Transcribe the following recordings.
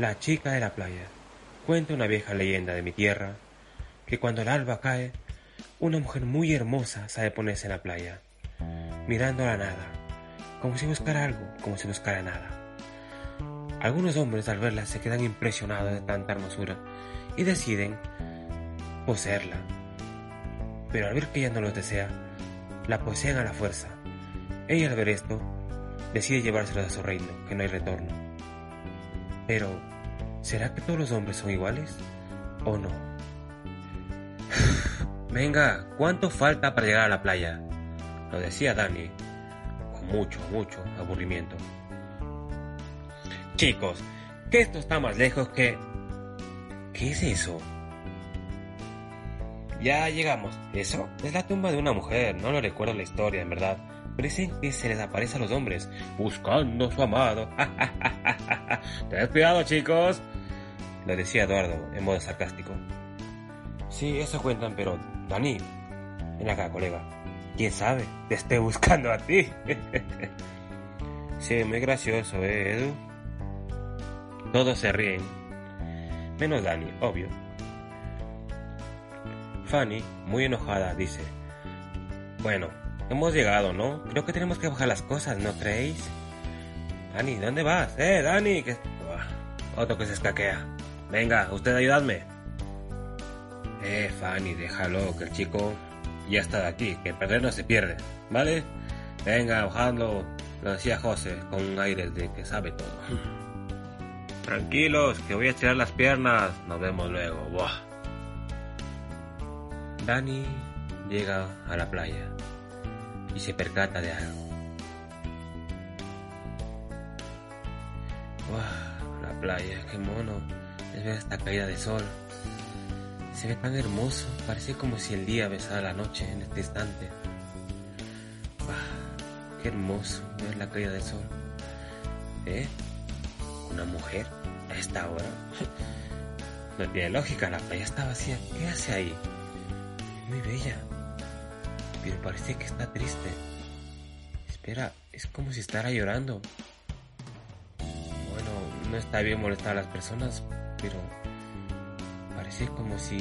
La chica de la playa. Cuenta una vieja leyenda de mi tierra que cuando el alba cae, una mujer muy hermosa sabe ponerse en la playa, mirando a la nada, como si buscara algo, como si buscara nada. Algunos hombres al verla se quedan impresionados de tanta hermosura y deciden poseerla. Pero al ver que ella no los desea, la poseen a la fuerza. Ella al ver esto, decide llevárselos a su reino, que no hay retorno. Pero, ¿será que todos los hombres son iguales? ¿O no? Venga, ¿cuánto falta para llegar a la playa? Lo decía Dani, con mucho, mucho aburrimiento. Chicos, que esto está más lejos que... ¿Qué es eso? Ya llegamos. Eso es la tumba de una mujer. No lo recuerdo la historia, en verdad. Pero dicen que se les aparece a los hombres buscando a su amado. Tened cuidado, chicos. Le decía Eduardo en modo sarcástico. Sí, eso cuentan, pero Dani, ven acá, colega. ¿Quién sabe? Te esté buscando a ti. sí, muy gracioso, ¿eh, Edu? Todos se ríen. Menos Dani, obvio. Fanny, muy enojada, dice, Bueno, hemos llegado, ¿no? Creo que tenemos que bajar las cosas, ¿no creéis? Dani, ¿dónde vas? ¡Eh, Dani! Que... Otro que se escaquea. Venga, usted ayudadme. Eh, Fanny, déjalo, que el chico ya está de aquí, que perder no se pierde, ¿vale? Venga, bajando, lo decía José, con un aire de que sabe todo. Tranquilos, que voy a estirar las piernas, nos vemos luego. Buah. Dani llega a la playa y se percata de algo. ¡Wow! La playa, qué mono. Es ver esta caída de sol. Se ve tan hermoso, parece como si el día besara la noche en este instante. ¡Wow! Qué hermoso ver la caída del sol. ¿Eh? ¿Una mujer? ¿A esta hora? no tiene lógica, la playa está vacía. ¿Qué hace ahí? muy bella, pero parece que está triste. Espera, es como si estará llorando. Bueno, no está bien molestar a las personas, pero parece como si...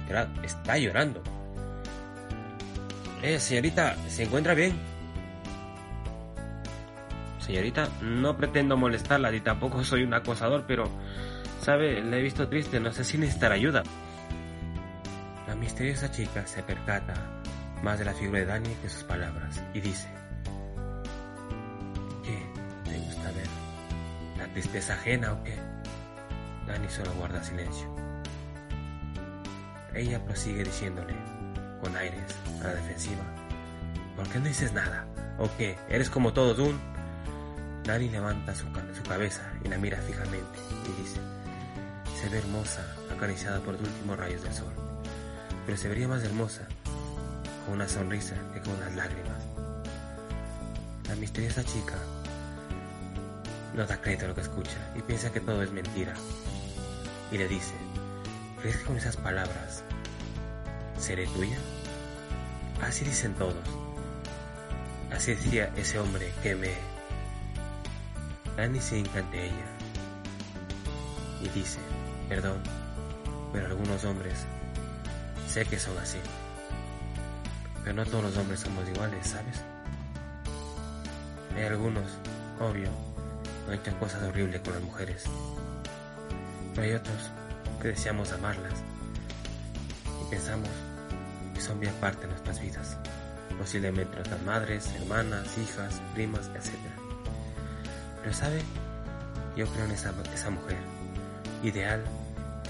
Espera, está llorando. Eh, señorita, ¿se encuentra bien? Señorita, no pretendo molestarla ni tampoco soy un acosador, pero, sabe, la he visto triste, no sé si necesitar ayuda. La misteriosa chica se percata más de la figura de Dani que sus palabras y dice, ¿qué te gusta ver? ¿La tristeza ajena o qué? Dani solo guarda silencio. Ella prosigue diciéndole, con aires, a la defensiva, ¿por qué no dices nada? ¿O qué? ¿Eres como todos un...? Dani levanta su, su cabeza y la mira fijamente y dice, se ve hermosa, acariciada por los últimos rayos del sol pero se vería más hermosa con una sonrisa que con unas lágrimas. La misteriosa chica no da crédito a lo que escucha y piensa que todo es mentira. Y le dice, ¿crees que con esas palabras seré tuya? Así dicen todos. Así decía ese hombre que me... Dani se hinca ante ella y dice, perdón, pero algunos hombres Sé que son así. Pero no todos los hombres somos iguales, ¿sabes? Hay algunos, obvio, que han hecho cosas horribles con las mujeres. Pero hay otros que deseamos amarlas y pensamos que son bien parte de nuestras vidas. Posiblemente nuestras madres, hermanas, hijas, primas, etc. Pero sabe, yo creo en esa, mujer ideal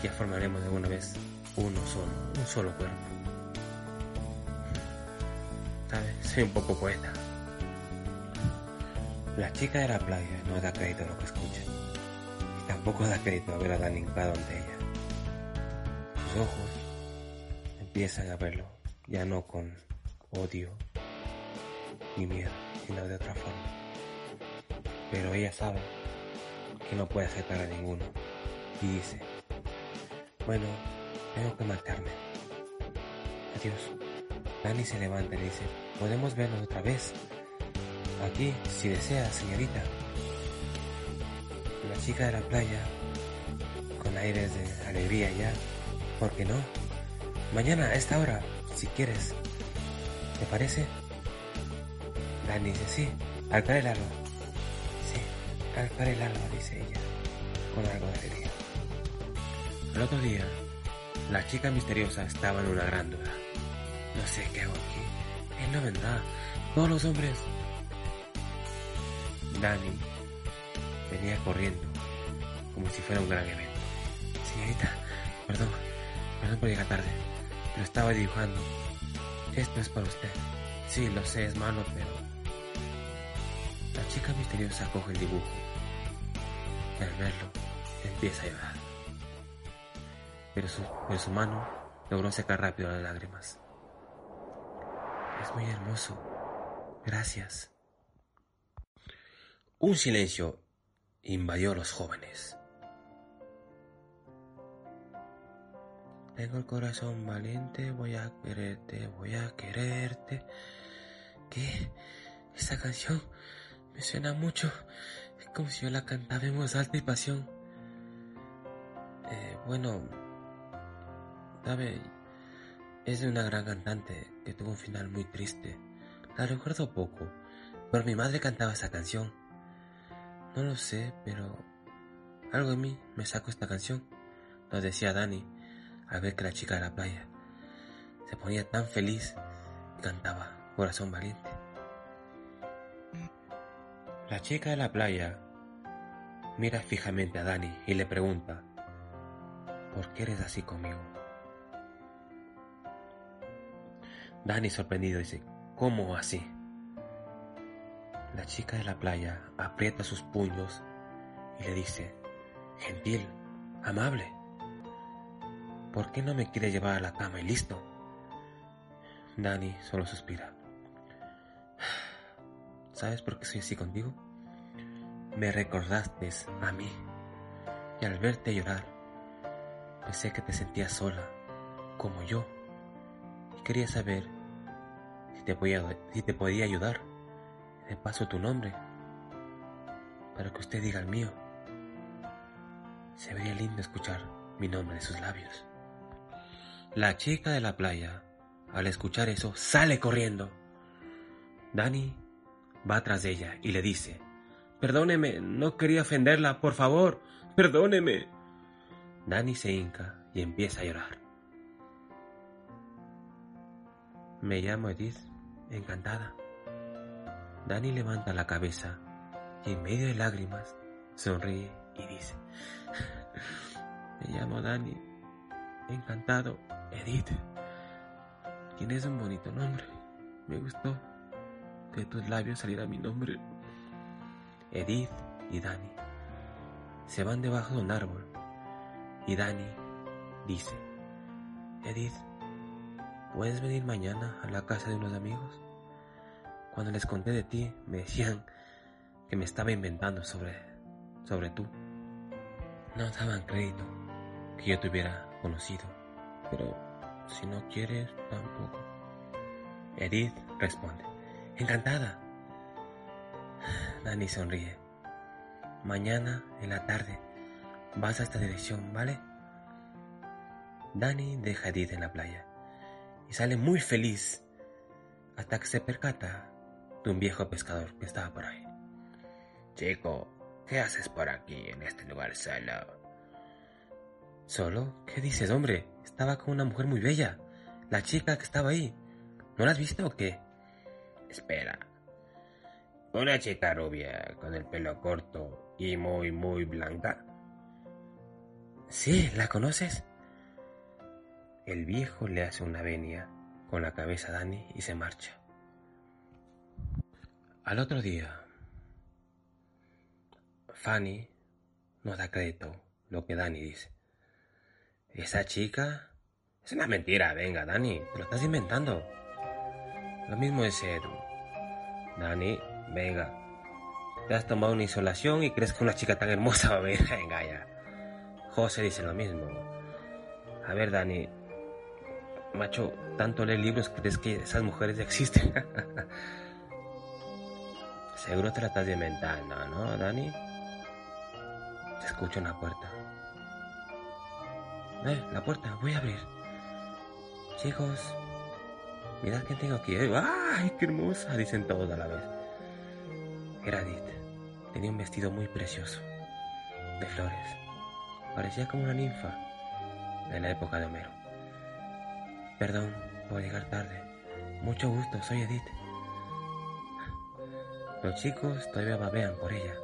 que formaremos alguna vez uno solo, un solo cuerpo. Soy un poco poeta. La chica de la playa no da crédito a lo que escucha poco da crédito ver a hincado ante ella. Sus ojos empiezan a verlo, ya no con odio ni miedo, sino de otra forma. Pero ella sabe que no puede aceptar a ninguno y dice, bueno, tengo que matarme. Adiós. Dani se levanta y dice, podemos vernos otra vez. Aquí, si desea, señorita. La chica de la playa, con aires de alegría ya, ¿por qué no? Mañana a esta hora, si quieres. ¿Te parece? Dani dice, sí, al caer el alba. Sí, al caer el alba, dice ella, con algo de alegría. El otro día, la chica misteriosa estaba en una gran duda. No sé qué hago aquí. Él no vendrá. Todos los hombres. Dani venía corriendo, como si fuera un gran evento. Señorita, perdón, perdón por llegar tarde, pero estaba dibujando. Esto es para usted. Sí, lo sé, es malo, pero... La chica misteriosa coge el dibujo. Y al verlo, empieza a llorar. Pero su, pero su mano logró secar rápido las lágrimas. Es muy hermoso. Gracias. Un silencio invadió a los jóvenes. Tengo el corazón valiente, voy a quererte, voy a quererte. ¿Qué? Esa canción me suena mucho. Es como si yo la cantaba en voz alta y pasión. Eh, bueno, sabe, es de una gran cantante que tuvo un final muy triste. La recuerdo poco, pero mi madre cantaba esa canción. No lo sé, pero algo en mí me sacó esta canción. Nos decía Dani al ver que la chica de la playa se ponía tan feliz y cantaba Corazón Valiente. La chica de la playa mira fijamente a Dani y le pregunta, ¿por qué eres así conmigo? Dani sorprendido dice, ¿cómo así? La chica de la playa aprieta sus puños y le dice, gentil, amable, ¿por qué no me quiere llevar a la cama y listo? Dani solo suspira. ¿Sabes por qué soy así contigo? Me recordaste a mí y al verte llorar pensé que te sentías sola, como yo, y quería saber si te podía ayudar. De paso tu nombre, para que usted diga el mío. Se vería lindo escuchar mi nombre de sus labios. La chica de la playa, al escuchar eso, sale corriendo. Dani va tras de ella y le dice, Perdóneme, no quería ofenderla, por favor, perdóneme. Dani se hinca y empieza a llorar. Me llamo Edith, encantada. Dani levanta la cabeza y en medio de lágrimas sonríe y dice, Me llamo Dani, encantado, Edith. Tienes un bonito nombre. Me gustó de tus labios saliera mi nombre. Edith y Dani se van debajo de un árbol y Dani dice, Edith, ¿puedes venir mañana a la casa de unos amigos? Cuando les conté de ti, me decían que me estaba inventando sobre, sobre tú. No daban crédito que yo te hubiera conocido, pero si no quieres, tampoco. Edith responde, encantada. Dani sonríe. Mañana en la tarde vas a esta dirección, ¿vale? Dani deja a Edith en la playa y sale muy feliz hasta que se percata de un viejo pescador que estaba por ahí. Chico, ¿qué haces por aquí en este lugar solo? ¿Solo? ¿Qué dices, hombre? Estaba con una mujer muy bella, la chica que estaba ahí. ¿No la has visto o qué? Espera. Una chica rubia con el pelo corto y muy, muy blanca. Sí, ¿la conoces? El viejo le hace una venia con la cabeza a Dani y se marcha. Al otro día, Fanny no da crédito lo que Dani dice. Esa chica es una mentira, venga, Dani, te lo estás inventando. Lo mismo es Edu. Dani, venga. Te has tomado una insolación y crees que una chica tan hermosa va a venir. Ya. José dice lo mismo. A ver, Dani. Macho, tanto lees libros crees que esas mujeres existen. Seguro te la estás inventando, ¿no, Dani? Se escucha una puerta. Eh, la puerta, voy a abrir. Chicos, mirad quién tengo aquí. ¡Ay, qué hermosa! Dicen todos a la vez. Era Edith. Tenía un vestido muy precioso, de flores. Parecía como una ninfa de la época de Homero. Perdón por llegar tarde. Mucho gusto, soy Edith. Los chicos todavía babean por ella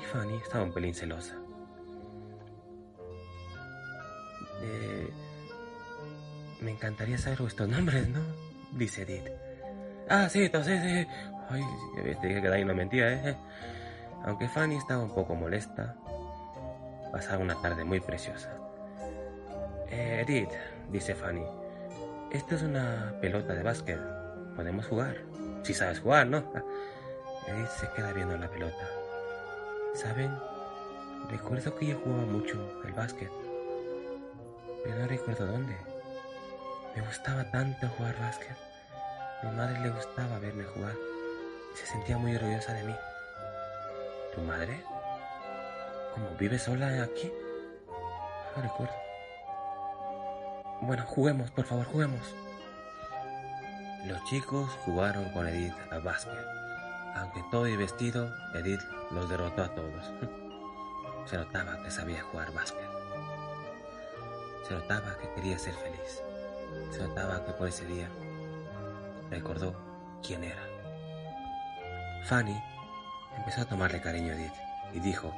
y Fanny estaba un pelín celosa. Eh, me encantaría saber vuestros nombres, ¿no? Dice Edith. Ah, sí, entonces, sí. Ay, te dije que ahí no mentía, ¿eh? Aunque Fanny estaba un poco molesta, pasaba una tarde muy preciosa. Eh, Edith, dice Fanny, esta es una pelota de básquet. Podemos jugar. Si sabes jugar, ¿no? Edith se queda viendo la pelota. ¿Saben? Recuerdo que yo jugaba mucho el básquet, pero no recuerdo dónde. Me gustaba tanto jugar básquet. Mi madre le gustaba verme jugar se sentía muy orgullosa de mí. ¿Tu madre? ¿Cómo vive sola aquí? No recuerdo. Bueno, juguemos, por favor, juguemos. Los chicos jugaron con Edith al básquet. Aunque todo y vestido, Edith los derrotó a todos. Se notaba que sabía jugar básquet. Se notaba que quería ser feliz. Se notaba que por ese día recordó quién era. Fanny empezó a tomarle cariño a Edith y dijo,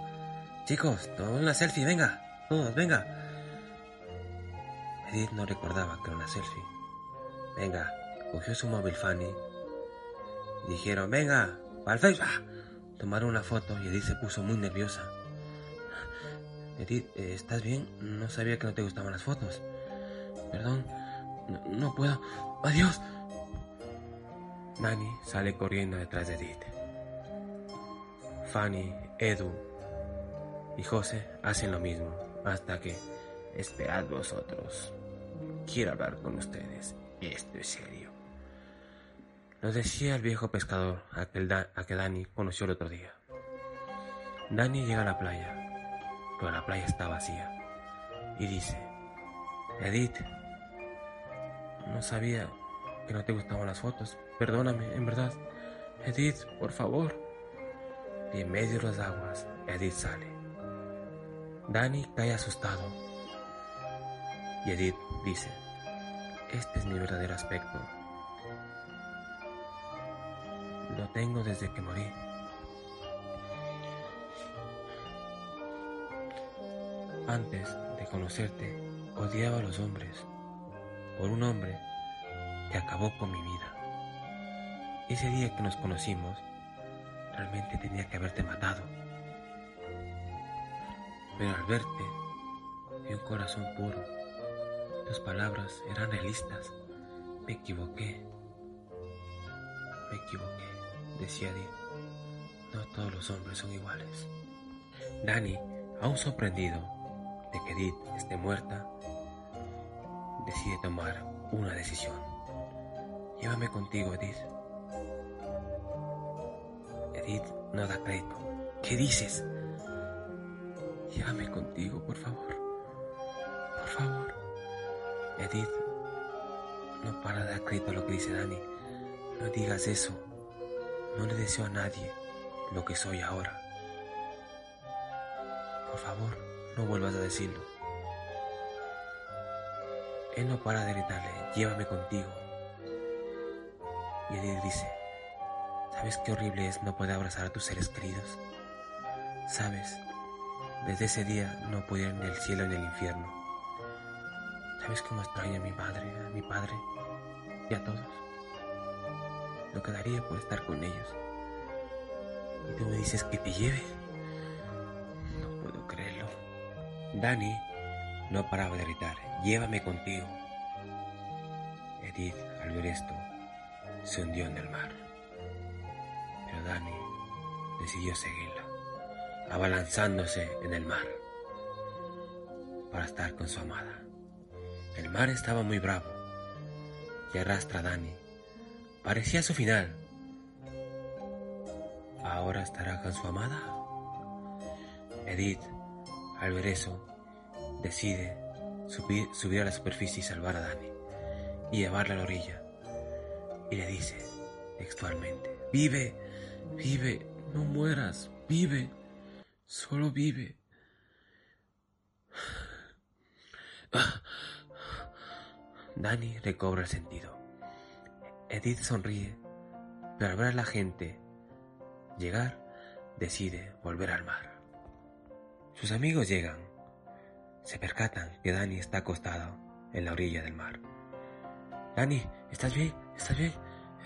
chicos, tomamos una selfie, venga, todos, venga. Edith no recordaba que era una selfie. Venga, cogió su móvil Fanny dijeron, venga, al Tomaron una foto y Edith se puso muy nerviosa. Edith, eh, ¿estás bien? No sabía que no te gustaban las fotos. Perdón, no, puedo. Adiós. Nani sale corriendo detrás de Edith. Fanny, Edu y José hacen lo mismo hasta que... Esperad vosotros. Quiero hablar con ustedes. Esto es serio. Nos decía el viejo pescador a que, Dani conoció el otro día. Dani llega a la playa, pero la playa está vacía. Y dice, Edith, no sabía que no te gustaban las fotos. Perdóname, en verdad. Edith, por favor. Y en medio de las aguas, Edith sale. Dani cae asustado. Y Edith dice, este es mi verdadero aspecto. Lo tengo desde que morí. Antes de conocerte, odiaba a los hombres por un hombre que acabó con mi vida. Ese día que nos conocimos, realmente tenía que haberte matado. Pero al verte, vi un corazón puro. Tus palabras eran realistas. Me equivoqué. Me equivoqué decía Edith. No todos los hombres son iguales. Danny, aún sorprendido de que Edith esté muerta, decide tomar una decisión. Llévame contigo, Edith. Edith no da crédito. ¿Qué dices? Llévame contigo, por favor. Por favor. Edith no para de dar crédito a lo que dice Danny. No digas eso. No le deseo a nadie lo que soy ahora. Por favor, no vuelvas a decirlo. Él no para de gritarle, llévame contigo. Y Edith dice, ¿sabes qué horrible es no poder abrazar a tus seres queridos? ¿Sabes? Desde ese día no puedo ir ni al cielo ni al infierno. ¿Sabes cómo extraño a mi madre, a mi padre y a todos? lo quedaría por estar con ellos. Y tú me dices que te lleve. No puedo creerlo. Dani no paraba de gritar, llévame contigo. Edith, al ver esto, se hundió en el mar. Pero Dani decidió seguirla, abalanzándose en el mar para estar con su amada. El mar estaba muy bravo y arrastra a Dani. Parecía su final. ¿Ahora estará con su amada? Edith, al ver eso, decide subir, a la superficie y salvar a Dani y llevarla a la orilla. Y le dice textualmente, vive, vive, no mueras, vive, solo vive. Dani recobra el sentido. Edith sonríe, pero al ver a la gente llegar, decide volver al mar. Sus amigos llegan. Se percatan que Dani está acostado en la orilla del mar. Dani, ¿estás bien? ¿Estás bien?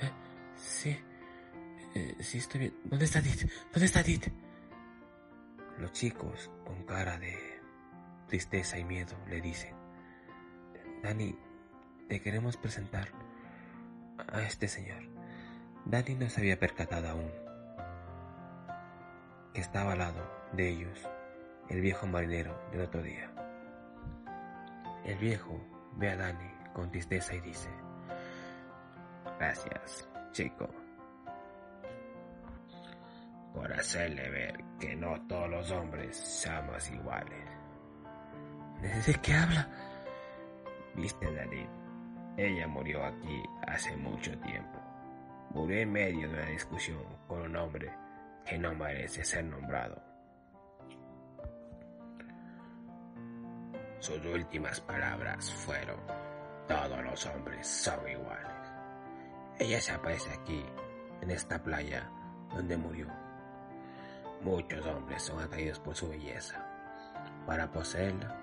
¿Eh? Sí. Eh, sí, estoy bien. ¿Dónde está Edith? ¿Dónde está Edith? Los chicos, con cara de tristeza y miedo, le dicen, Dani, te queremos presentar a este señor. Dani no se había percatado aún que estaba al lado de ellos el viejo marinero del otro día. El viejo ve a Dani con tristeza y dice, Gracias, chico, por hacerle ver que no todos los hombres somos iguales. ¿De qué habla? Viste, Dani, ella murió aquí hace mucho tiempo. Murió en medio de una discusión con un hombre que no merece ser nombrado. Sus últimas palabras fueron, todos los hombres son iguales. Ella se aparece aquí, en esta playa donde murió. Muchos hombres son atraídos por su belleza, para poseerla,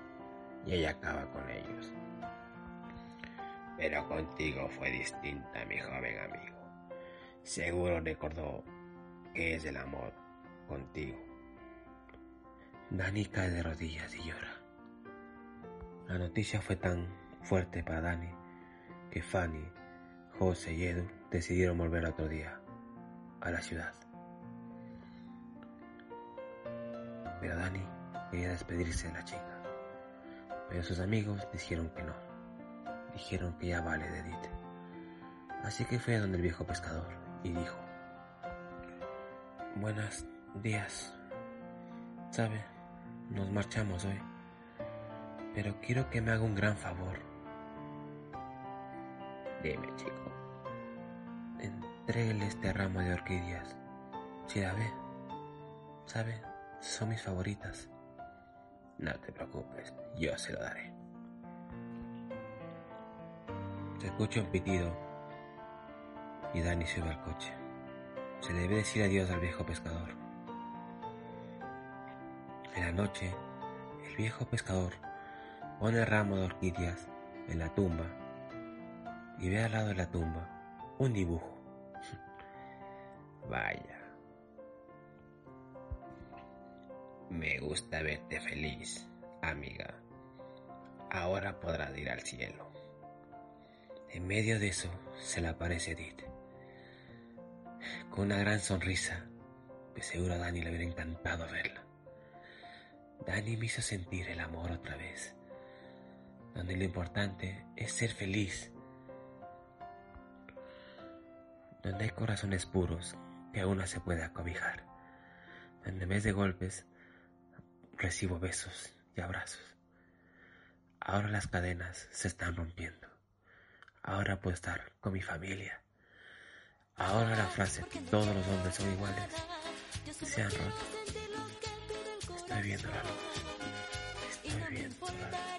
y ella acaba con ellos. Pero contigo fue distinta, mi joven amigo. Seguro recordó que es el amor contigo. Dani cae de rodillas y llora. La noticia fue tan fuerte para Dani que Fanny, José y Edu decidieron volver otro día a la ciudad. Pero Dani quería despedirse de la chica, pero sus amigos dijeron que no. Dijeron que ya vale de Edith. Así que fue a donde el viejo pescador y dijo, Buenos días. Sabe, nos marchamos hoy pero quiero que me haga un gran favor. Dime, chico. Entréguele este ramo de orquídeas. Si la ve, ¿sabe? Son mis favoritas. No te preocupes, yo se lo daré. Se escucha un pitido y Dani sube al coche. Se debe decir adiós al viejo pescador. En la noche, el viejo pescador Pone el ramo de orquídeas en la tumba y ve al lado de la tumba un dibujo. Vaya. Me gusta verte feliz, amiga. Ahora podrás ir al cielo. En medio de eso se le aparece Edith. Con una gran sonrisa, que seguro a Dani le hubiera encantado verla. Dani me hizo sentir el amor otra vez donde lo importante es ser feliz, donde hay corazones puros que aún no se puede acobijar, donde en vez de golpes recibo besos y abrazos. Ahora las cadenas se están rompiendo. Ahora puedo estar con mi familia. Ahora la frase todos los hombres son iguales se han roto. Estoy viendo la luz. Estoy viendo la luz.